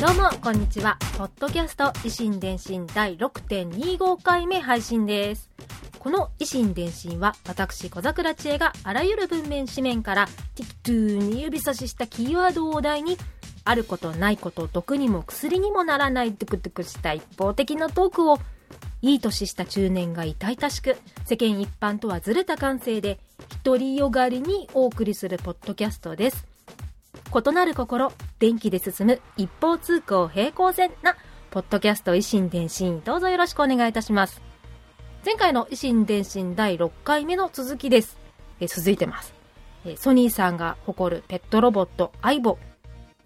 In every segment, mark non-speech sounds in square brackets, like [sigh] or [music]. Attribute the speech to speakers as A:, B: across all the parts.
A: どうも、こんにちは。ポッドキャスト維新伝心第6.25回目配信です。この維新伝心は、私、小桜知恵があらゆる文面紙面から、適当に指差ししたキーワードをお題に、あることないこと、毒にも薬にもならないトゥクトゥクした一方的なトークを、いい年した中年が痛々しく、世間一般とはずれた感性で、独りよがりにお送りするポッドキャストです。異なる心、電気で進む一方通行平行線な、ポッドキャスト維新伝心、どうぞよろしくお願いいたします。前回の維新伝心第6回目の続きです。え続いてます。えソニーさんが誇るペットロボット、アイボ。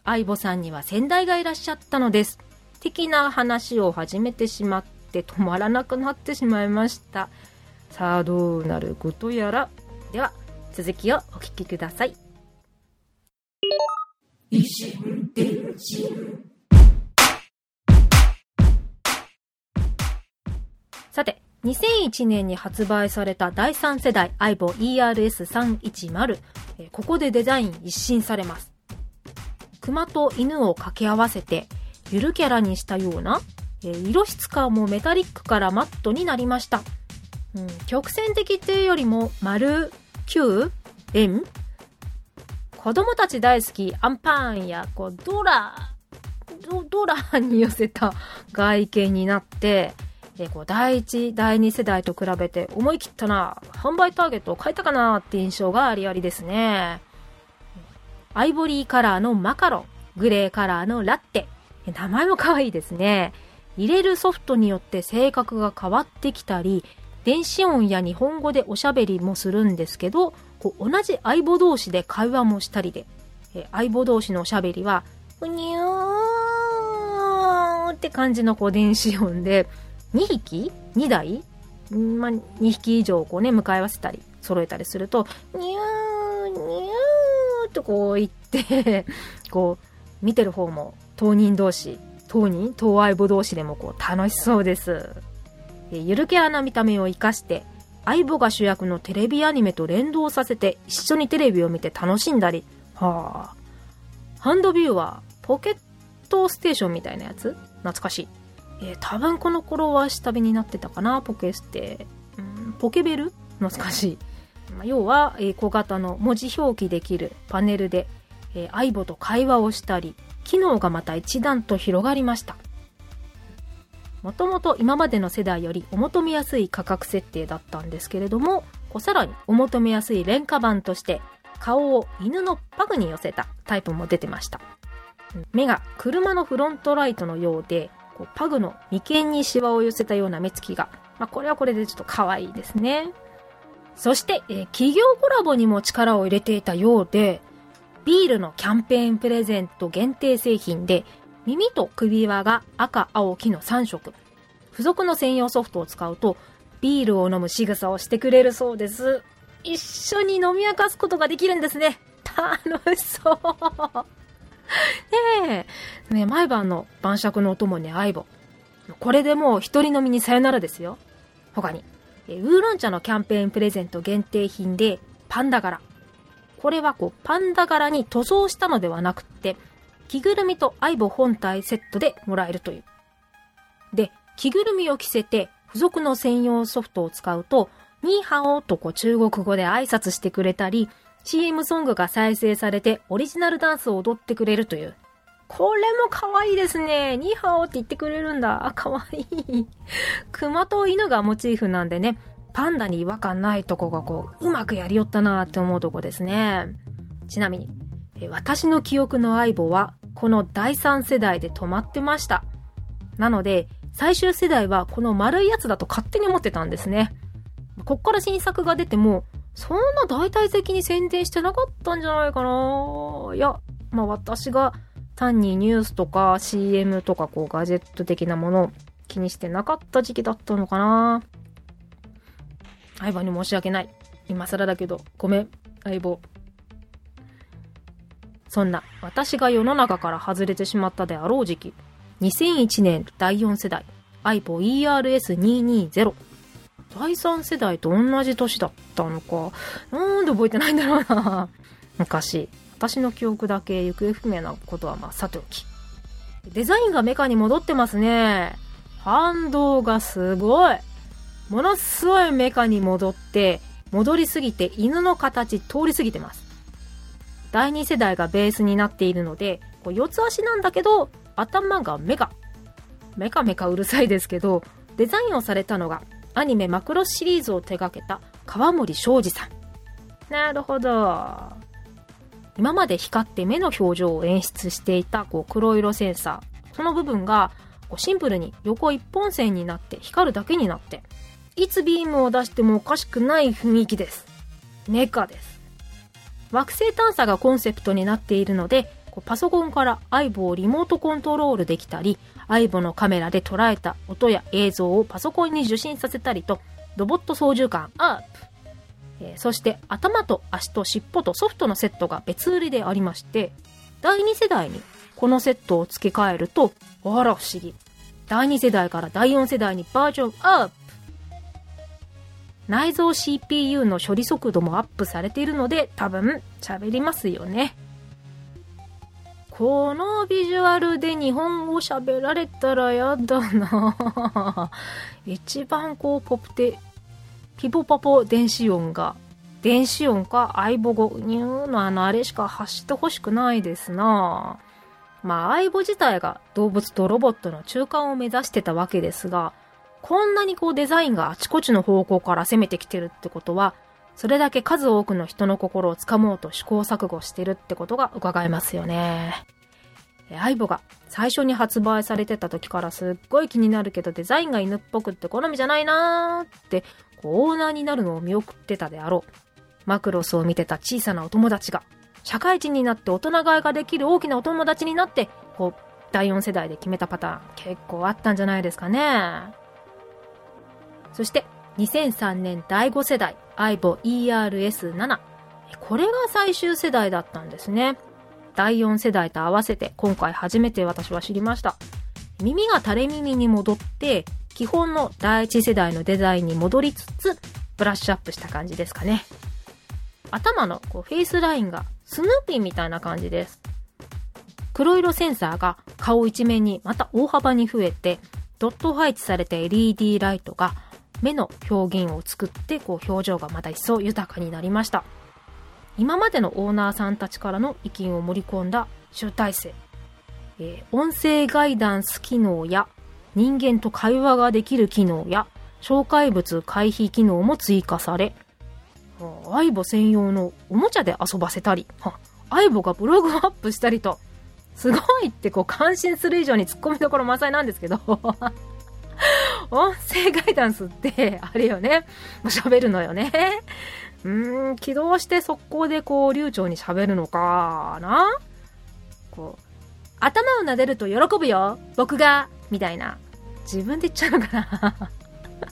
A: アイボさんには先代がいらっしゃったのです。的な話を始めてしまって止まらなくなってしまいました。さあ、どうなることやら。では、続きをお聞きください。さて、2001年に発売された第3世代 iVo ERS310、ここでデザイン一新されます。熊と犬を掛け合わせて、ゆるキャラにしたような、色質感もメタリックからマットになりました。うん、曲線的っていうよりも、丸、球、円子供たち大好きアンパンやこうドラドドラに寄せた外見になってえこう第一第二世代と比べて思い切ったな販売ターゲットを変えたかなって印象がありありですね。アイボリーカラーのマカロングレーカラーのラッテ。名前も可愛いですね。入れるソフトによって性格が変わってきたり電子音や日本語でおしゃべりもするんですけどこう同じ相棒同士で会話もしたりで、え相棒同士のおしゃべりは、うにゅーって感じのこう電子音で、2匹 ?2 台？んまあ、2匹以上こうね、向かい合わせたり、揃えたりすると、にゅー、にゅーとこう言って、[laughs] こう、見てる方も当人同士、当人？当相棒同士でもこう楽しそうです。ゆるキャラな見た目を活かして、相棒が主役のテレビアニメと連動させて一緒にテレビを見て楽しんだり。はあ。ハンドビューはポケットステーションみたいなやつ？懐かしい。えー多分この頃は下火になってたかな、ポケステ。うん、ポケベル？懐かしい。まあ要は、えー小型の文字表記できるパネルで、えー、相棒と会話をしたり、機能がまた一段と広がりました。もともと今までの世代よりお求めやすい価格設定だったんですけれども、さらにお求めやすい廉価版として、顔を犬のパグに寄せたタイプも出てました。目が車のフロントライトのようで、こうパグの眉間にシワを寄せたような目つきが、まあ、これはこれでちょっと可愛いですね。そして、えー企業コラボにも力を入れていたようで、ビールのキャンペーンプレゼント限定製品で、耳と首輪が赤、青、黄の3色。付属の専用ソフトを使うと、ビールを飲む仕草をしてくれるそうです。一緒に飲み明かすことができるんですね。楽しそう。ねえ。ね毎晩の晩酌のお供に相棒。これでもう一人飲みにさよならですよ。他に、ウーロン茶のキャンペーンプレゼント限定品で、パンダ柄。これはこう、パンダ柄に塗装したのではなくって、着ぐるみと相棒本体セットでもらえるという。で、着ぐるみを着せて、付属の専用ソフトを使うと、ニーハオとこう中国語で挨拶してくれたり、CM ソングが再生されてオリジナルダンスを踊ってくれるという。これも可愛いですね。ニーハオって言ってくれるんだ。あ、可愛い。熊と犬がモチーフなんでね、パンダに違和感ないとこがこう、うまくやりよったなーって思うとこですね。ちなみに、私の記憶の相棒は、この第3世代で止まってました。なので、最終世代はこの丸いやつだと勝手に思ってたんですね。こっから新作が出ても、そんな大々的に宣伝してなかったんじゃないかないや、まあ私が単にニュースとか CM とかこうガジェット的なものを気にしてなかった時期だったのかな相棒に申し訳ない。今更だけど、ごめん、相棒。そんな私が世の中から外れてしまったであろう時期、2001年第4世代 iPo ERS220 第3世代と同じ年だったのか。なんで覚えてないんだろうな。[laughs] 昔、私の記憶だけ行方不明なことはまあさておき。デザインがメカに戻ってますね。反動がすごい。ものすごいメカに戻って、戻りすぎて犬の形通り過ぎてます。第2世代がベースになっているので、こう四つ足なんだけど、頭がメカ。メカメカうるさいですけど、デザインをされたのがアニメマクロシリーズを手掛けた川森昌司さん。なるほど。今まで光って目の表情を演出していたこう黒色センサー。その部分がこうシンプルに横一本線になって光るだけになって、いつビームを出してもおかしくない雰囲気です。メカです。惑星探査がコンセプトになっているので、パソコンから相棒をリモートコントロールできたり、相棒のカメラで捉えた音や映像をパソコンに受信させたりと、ロボット操縦感アップ。えー、そして頭と足と尻尾とソフトのセットが別売りでありまして、第2世代にこのセットを付け替えると、あら不思議。第2世代から第4世代にバージョンアップ内蔵 CPU の処理速度もアップされているので多分喋りますよね。このビジュアルで日本語喋られたらやだな一番こうポプテ、ピポパポ電子音が、電子音か相棒語、ニューのあのあれしか発してほしくないですなまあ相棒自体が動物とロボットの中間を目指してたわけですが、こんなにこうデザインがあちこちの方向から攻めてきてるってことは、それだけ数多くの人の心をつかもうと試行錯誤してるってことが伺えますよね。アイボが最初に発売されてた時からすっごい気になるけどデザインが犬っぽくって好みじゃないなーってこうオーナーになるのを見送ってたであろう。マクロスを見てた小さなお友達が社会人になって大人買いができる大きなお友達になってこう第4世代で決めたパターン結構あったんじゃないですかね。そして2003年第5世代 iVo ERS7 これが最終世代だったんですね。第4世代と合わせて今回初めて私は知りました。耳が垂れ耳に戻って基本の第1世代のデザインに戻りつつブラッシュアップした感じですかね。頭のこうフェイスラインがスヌーピーみたいな感じです。黒色センサーが顔一面にまた大幅に増えてドット配置された LED ライトが目の表現を作ってこう表情がまた一層豊かになりました。今までのオーナーさんたちからの意見を盛り込んだ集大成、えー、音声ガイダンス機能や人間と会話ができる機能や紹介物回避機能も追加されアイボ専用のおもちゃで遊ばせたりアイボがブログをアップしたりとすごいってこう感心する以上にツッコミどころ満載なんですけど。音声ガイダンスって、あれよね。[laughs] 喋るのよね。うーん、起動して速攻でこう、流暢に喋るのかなこう、頭を撫でると喜ぶよ僕がみたいな。自分で言っちゃうのかな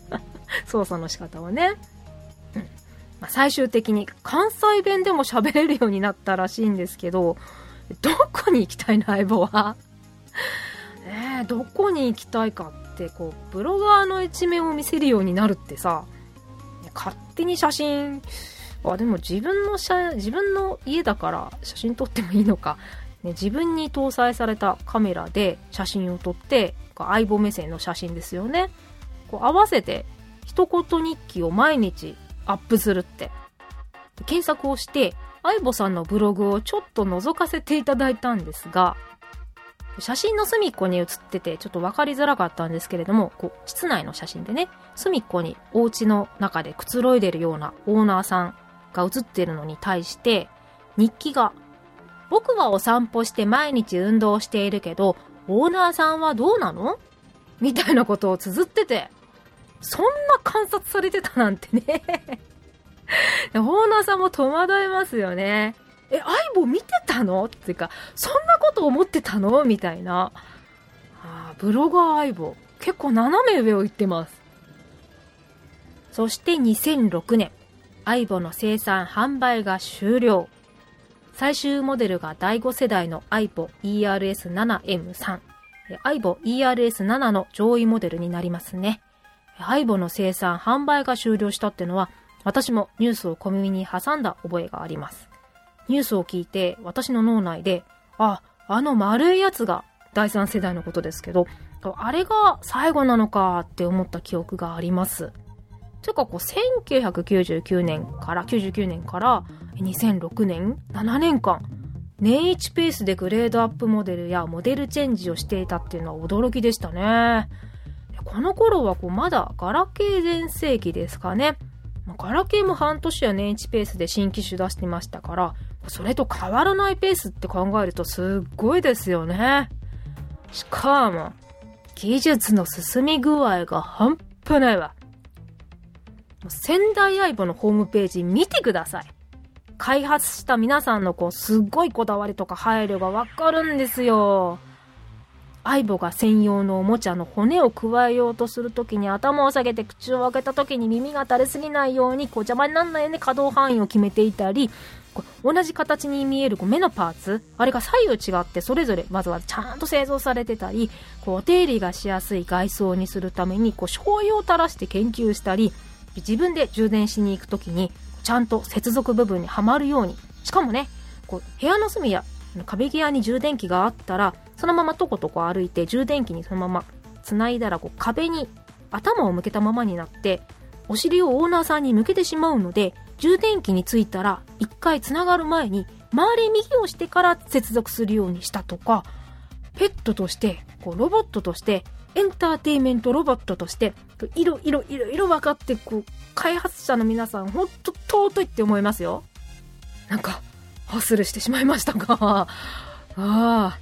A: [laughs] 操作の仕方をね。うん。まあ、最終的に関西弁でも喋れるようになったらしいんですけど、どこに行きたいの相棒は。えー、どこに行きたいかってこうブロガーの一面を見せるようになるってさ勝手に写真あでも自分の写自分の家だから写真撮ってもいいのか、ね、自分に搭載されたカメラで写真を撮って相棒目線の写真ですよね。こう合わせて一言日記を毎日アップするって。検索をして相棒さんのブログをちょっと覗かせていただいたんですが写真の隅っこに写ってて、ちょっと分かりづらかったんですけれども、こう、室内の写真でね、隅っこにお家の中でくつろいでるようなオーナーさんが写ってるのに対して、日記が、僕はお散歩して毎日運動しているけど、オーナーさんはどうなの？みたいなことを綴ってて、そんな観察されてたなんてね [laughs] オーナーさんも戸惑いますよね。え、相棒見てたの？っていうか、そんなこと思ってたの？みたいな。あブロガー相棒。結構斜め上を行ってます。そして2006年、相棒の生産販売が終了。最終モデルが第5世代の iPo ERS7M3。iPo ERS7 の上位モデルになりますね。iPo の生産販売が終了したってのは、私もニュースを小耳に挟んだ覚えがあります。ニュースを聞いて、私の脳内で、あ、あの丸いやつが第3世代のことですけど、あれが最後なのかって思った記憶があります。というかこう1999年から99年から2006年7年間年一ペースでグレードアップモデルやモデルチェンジをしていたっていうのは驚きでしたね。この頃はこうまだガラケー全盛期ですかね。ガラケーも半年や年一ペースで新機種出してましたから、それと変わらないペースって考えるとすっごいですよね。しかも、技術の進み具合が半端ないわ。仙台相棒のホームページ見てください。開発した皆さんのこう、すっごいこだわりとか配慮がわかるんですよ。相棒が専用のおもちゃの骨を加えようとするときに頭を下げて口を開けたときに耳が垂れすぎないようにこう邪魔にならないように可動範囲を決めていたり、同じ形に見える目のパーツ、あれが左右違ってそれぞれまずはちゃんと製造されてたり、こうお手入れがしやすい外装にするためにこう醤油を垂らして研究したり、自分で充電しに行くときに、ちゃんと接続部分にはまるように、しかもね、こう部屋の隅や壁際に充電器があったら、そのままとことこ歩いて充電器にそのまま繋いだらこう壁に頭を向けたままになって、お尻をオーナーさんに向けてしまうので、充電器についたら一回繋がる前に周り右をしてから接続するようにしたとか、ペットとして、こうロボットとしてエンターテイメントロボットとして、いろいろいろいろ分かって、こう、開発者の皆さん、ほんと尊いって思いますよ。なんか、ハッスルしてしまいましたが、[laughs] ああ。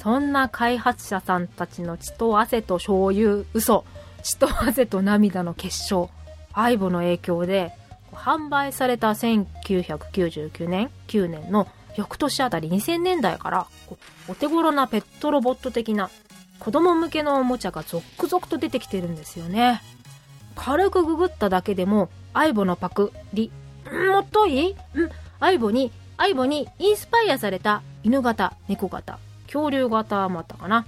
A: そんな開発者さんたちの血と汗と醤油、嘘、血と汗と涙の結晶、相棒の影響で、販売された1999年、9年の翌年あたり2000年代から、お手頃なペットロボット的な子供向けのおもちゃが続々と出てきてるんですよね。軽くググっただけでも、アイボのパクリ、ん？もっといい？ん？アイボに、アイボにインスパイアされた犬型、猫型、恐竜型もあったかな。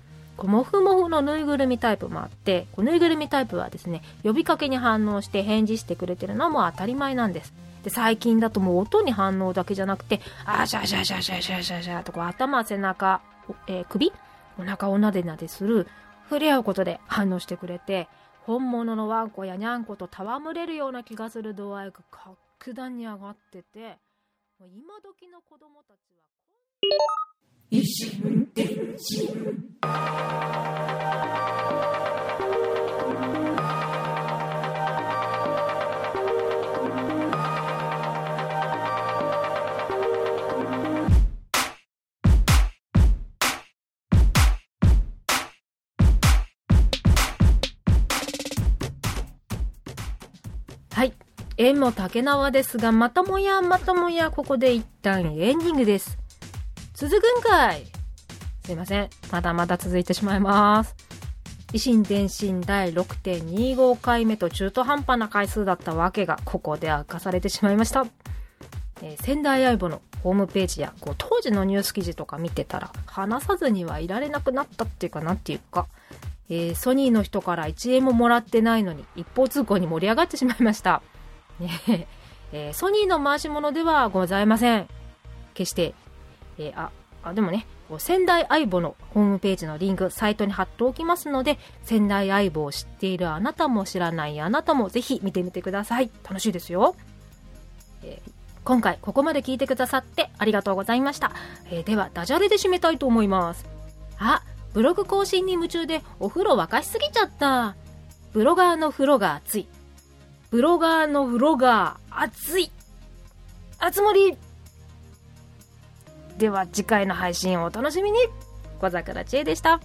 A: モフモフのぬいぐるみタイプもあって、ぬいぐるみタイプはですね、呼びかけに反応して返事してくれてるのも当たり前なんです。で、最近だともう音に反応だけじゃなくて、あーシャシャシャシャシャシャシャとこう頭、背中、えー、首お腹をなでなでする、触れ合うことで反応してくれて、本物のワンコやニャンコと戯れるような気がする度合いが格段に上がってて、今時の子供たちは、一心伝心。はい。縁も竹縄ですが、またもやまたもやここで一旦エンディングです。続くんかいすいません。まだまだ続いてしまいます。維新伝心第6.25回目と中途半端な回数だったわけが、ここで明かされてしまいました。えー、仙台相棒のホームページや、こう、当時のニュース記事とか見てたら、話さずにはいられなくなったっていうか、なんていうか、えー、ソニーの人から1円ももらってないのに一方通行に盛り上がってしまいました。ねえー、ソニーの回し物ではございません。決して。えー、あ、あ、でもね、仙台相棒のホームページのリンク、サイトに貼っておきますので、仙台相棒を知っているあなたも知らないあなたもぜひ見てみてください。楽しいですよ。えー、今回ここまで聞いてくださってありがとうございました。えー、では、ダジャレで締めたいと思います。あ、ブログ更新に夢中でお風呂沸かしすぎちゃった。ブロガーの風呂が熱い。ブロガーの風呂が熱い。あつ森では次回の配信をお楽しみに。小桜知恵でした。